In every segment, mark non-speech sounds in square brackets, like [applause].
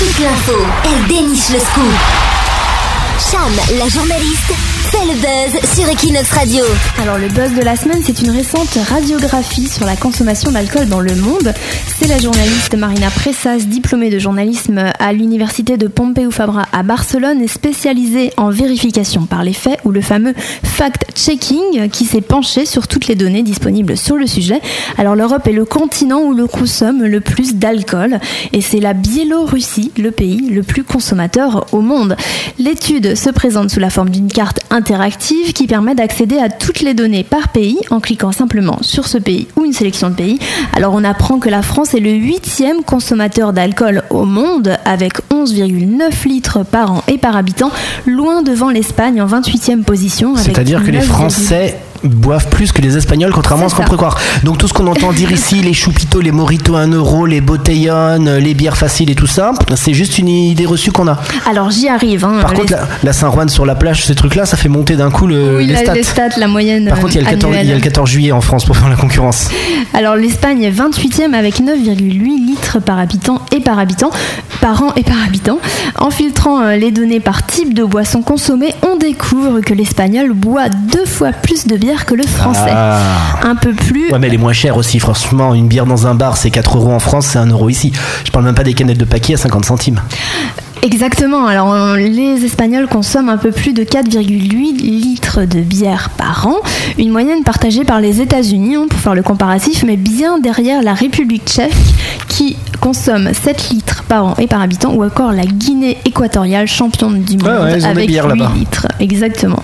elle déniche le scoop. Cham, la journaliste, fait le buzz sur Equinox Radio. Alors le buzz de la semaine, c'est une récente radiographie sur la consommation d'alcool dans le monde. C'est la journaliste Marina Pressas, diplômée de journalisme à l'université de Pompeu Fabra à Barcelone et spécialisée en vérification par les faits ou le fameux fact-checking qui s'est penché sur toutes les données disponibles sur le sujet. Alors l'Europe est le continent où l'on consomme le plus d'alcool et c'est la Biélorussie, le pays le plus consommateur au monde. L'étude se présente sous la forme d'une carte interactive qui permet d'accéder à toutes les données par pays en cliquant simplement sur ce pays ou une sélection de pays. Alors on apprend que la France est le huitième consommateur d'alcool au monde avec 11,9 litres par an et par habitant, loin devant l'Espagne en 28e position. C'est-à-dire que les Français boivent plus que les Espagnols, contrairement à ce qu'on pourrait croire. Donc tout ce qu'on entend dire ici, [laughs] les choupitos, les moritos à 1 euro, les botellonnes, les bières faciles et tout ça, c'est juste une idée reçue qu'on a. Alors j'y arrive. Hein, Par contre, la, Saint-Juan sur la plage, ces trucs-là, ça fait monter d'un coup le, les, stats. les, stats. la moyenne. Par contre, il y, a le 14, il y a le 14 juillet en France pour faire la concurrence. Alors l'Espagne est 28e avec 9,8 litres par habitant et par habitant, par an et par habitant. En filtrant euh, les données par type de boisson consommée, on découvre que l'Espagnol boit deux fois plus de bière que le Français. Ah. Un peu plus. Ouais, mais elle est moins chère aussi, franchement. Une bière dans un bar, c'est 4 euros en France, c'est 1 euro ici. Je parle même pas des canettes de paquet à 50 centimes. Exactement. Alors, euh, les Espagnols consomment un peu plus de 4,8 litres de bière par an, une moyenne partagée par les États-Unis, hein, pour faire le comparatif, mais bien derrière la République tchèque, qui consomme 7 litres par an et par habitant, ou encore la Guinée équatoriale, championne du monde, ouais, avec 8 là-bas. litres. Exactement.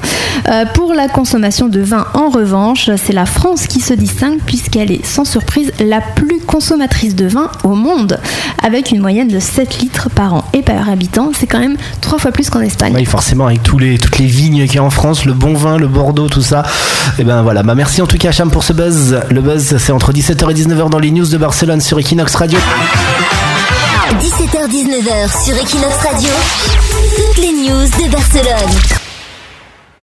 Euh, pour la consommation de vin, en revanche, c'est la France qui se distingue, puisqu'elle est sans surprise la plus consommatrice de vin au monde, avec une moyenne de 7 litres par an et par habitant c'est quand même trois fois plus qu'en Espagne. Oui, forcément, avec tous les, toutes les vignes qu'il y a en France, le bon vin, le Bordeaux, tout ça. Et ben voilà, bah merci en tout cas, Cham, pour ce buzz. Le buzz, c'est entre 17h et 19h dans les news de Barcelone sur Equinox Radio. 17h-19h sur Equinox Radio, toutes les news de Barcelone.